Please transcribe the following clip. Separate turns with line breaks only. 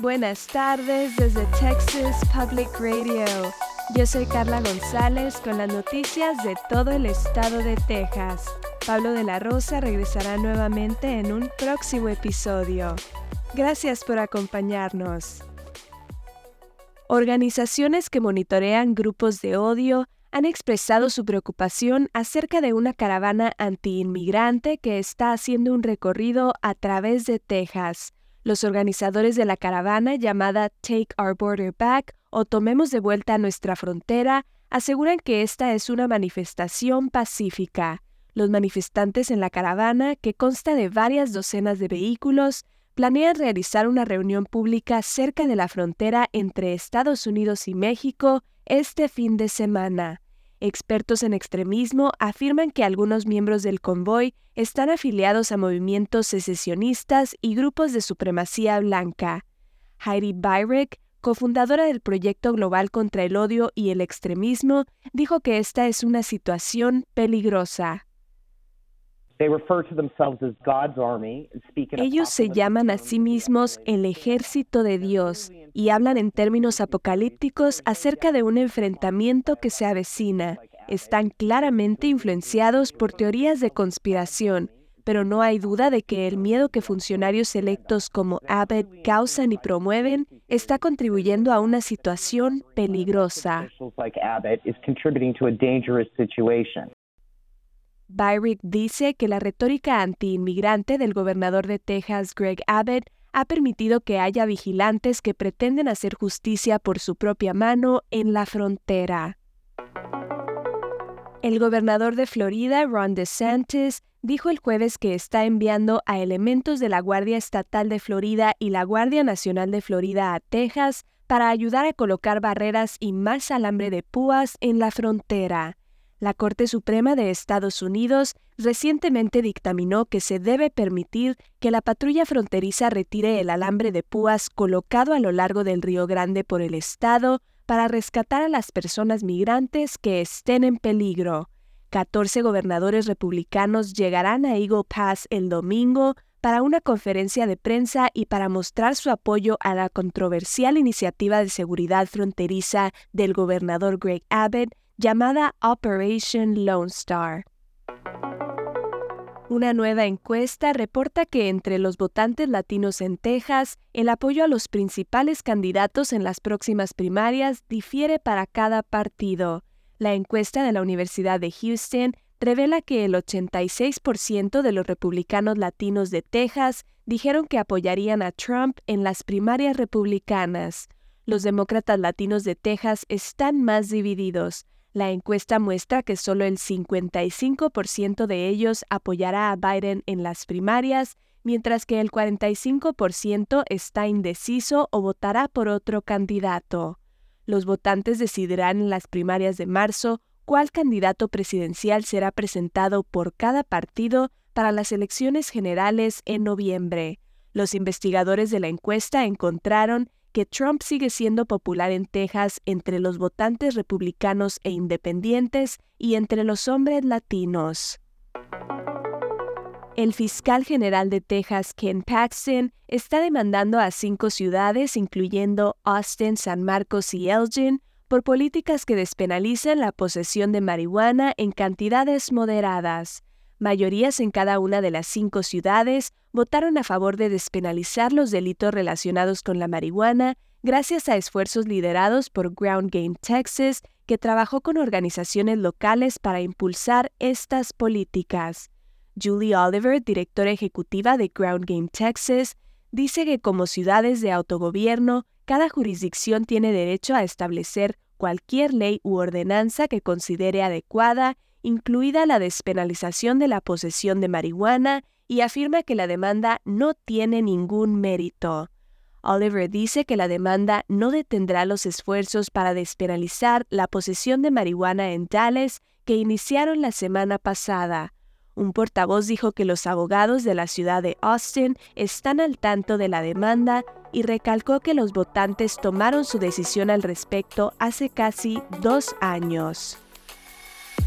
Buenas tardes desde Texas Public Radio. Yo soy Carla González con las noticias de todo el estado de Texas. Pablo de la Rosa regresará nuevamente en un próximo episodio. Gracias por acompañarnos. Organizaciones que monitorean grupos de odio han expresado su preocupación acerca de una caravana antiinmigrante que está haciendo un recorrido a través de Texas. Los organizadores de la caravana llamada Take Our Border Back o Tomemos de vuelta nuestra frontera aseguran que esta es una manifestación pacífica. Los manifestantes en la caravana, que consta de varias docenas de vehículos, planean realizar una reunión pública cerca de la frontera entre Estados Unidos y México este fin de semana. Expertos en extremismo afirman que algunos miembros del convoy están afiliados a movimientos secesionistas y grupos de supremacía blanca. Heidi Byrek, cofundadora del Proyecto Global contra el Odio y el Extremismo, dijo que esta es una situación peligrosa. Ellos se llaman a sí mismos el ejército de Dios y hablan en términos apocalípticos acerca de un enfrentamiento que se avecina. Están claramente influenciados por teorías de conspiración, pero no hay duda de que el miedo que funcionarios electos como Abbott causan y promueven está contribuyendo a una situación peligrosa. Byrick dice que la retórica antiinmigrante del gobernador de Texas, Greg Abbott, ha permitido que haya vigilantes que pretenden hacer justicia por su propia mano en la frontera. El gobernador de Florida, Ron DeSantis, dijo el jueves que está enviando a elementos de la Guardia Estatal de Florida y la Guardia Nacional de Florida a Texas para ayudar a colocar barreras y más alambre de púas en la frontera. La Corte Suprema de Estados Unidos recientemente dictaminó que se debe permitir que la patrulla fronteriza retire el alambre de púas colocado a lo largo del Río Grande por el Estado para rescatar a las personas migrantes que estén en peligro. 14 gobernadores republicanos llegarán a Eagle Pass el domingo para una conferencia de prensa y para mostrar su apoyo a la controversial iniciativa de seguridad fronteriza del gobernador Greg Abbott llamada Operation Lone Star. Una nueva encuesta reporta que entre los votantes latinos en Texas, el apoyo a los principales candidatos en las próximas primarias difiere para cada partido. La encuesta de la Universidad de Houston revela que el 86% de los republicanos latinos de Texas dijeron que apoyarían a Trump en las primarias republicanas. Los demócratas latinos de Texas están más divididos. La encuesta muestra que solo el 55% de ellos apoyará a Biden en las primarias, mientras que el 45% está indeciso o votará por otro candidato. Los votantes decidirán en las primarias de marzo cuál candidato presidencial será presentado por cada partido para las elecciones generales en noviembre. Los investigadores de la encuesta encontraron que Trump sigue siendo popular en Texas entre los votantes republicanos e independientes y entre los hombres latinos. El fiscal general de Texas, Ken Paxton, está demandando a cinco ciudades, incluyendo Austin, San Marcos y Elgin, por políticas que despenalizan la posesión de marihuana en cantidades moderadas. Mayorías en cada una de las cinco ciudades votaron a favor de despenalizar los delitos relacionados con la marihuana gracias a esfuerzos liderados por Ground Game Texas, que trabajó con organizaciones locales para impulsar estas políticas. Julie Oliver, directora ejecutiva de Ground Game Texas, dice que como ciudades de autogobierno, cada jurisdicción tiene derecho a establecer cualquier ley u ordenanza que considere adecuada incluida la despenalización de la posesión de marihuana, y afirma que la demanda no tiene ningún mérito. Oliver dice que la demanda no detendrá los esfuerzos para despenalizar la posesión de marihuana en Dallas que iniciaron la semana pasada. Un portavoz dijo que los abogados de la ciudad de Austin están al tanto de la demanda y recalcó que los votantes tomaron su decisión al respecto hace casi dos años.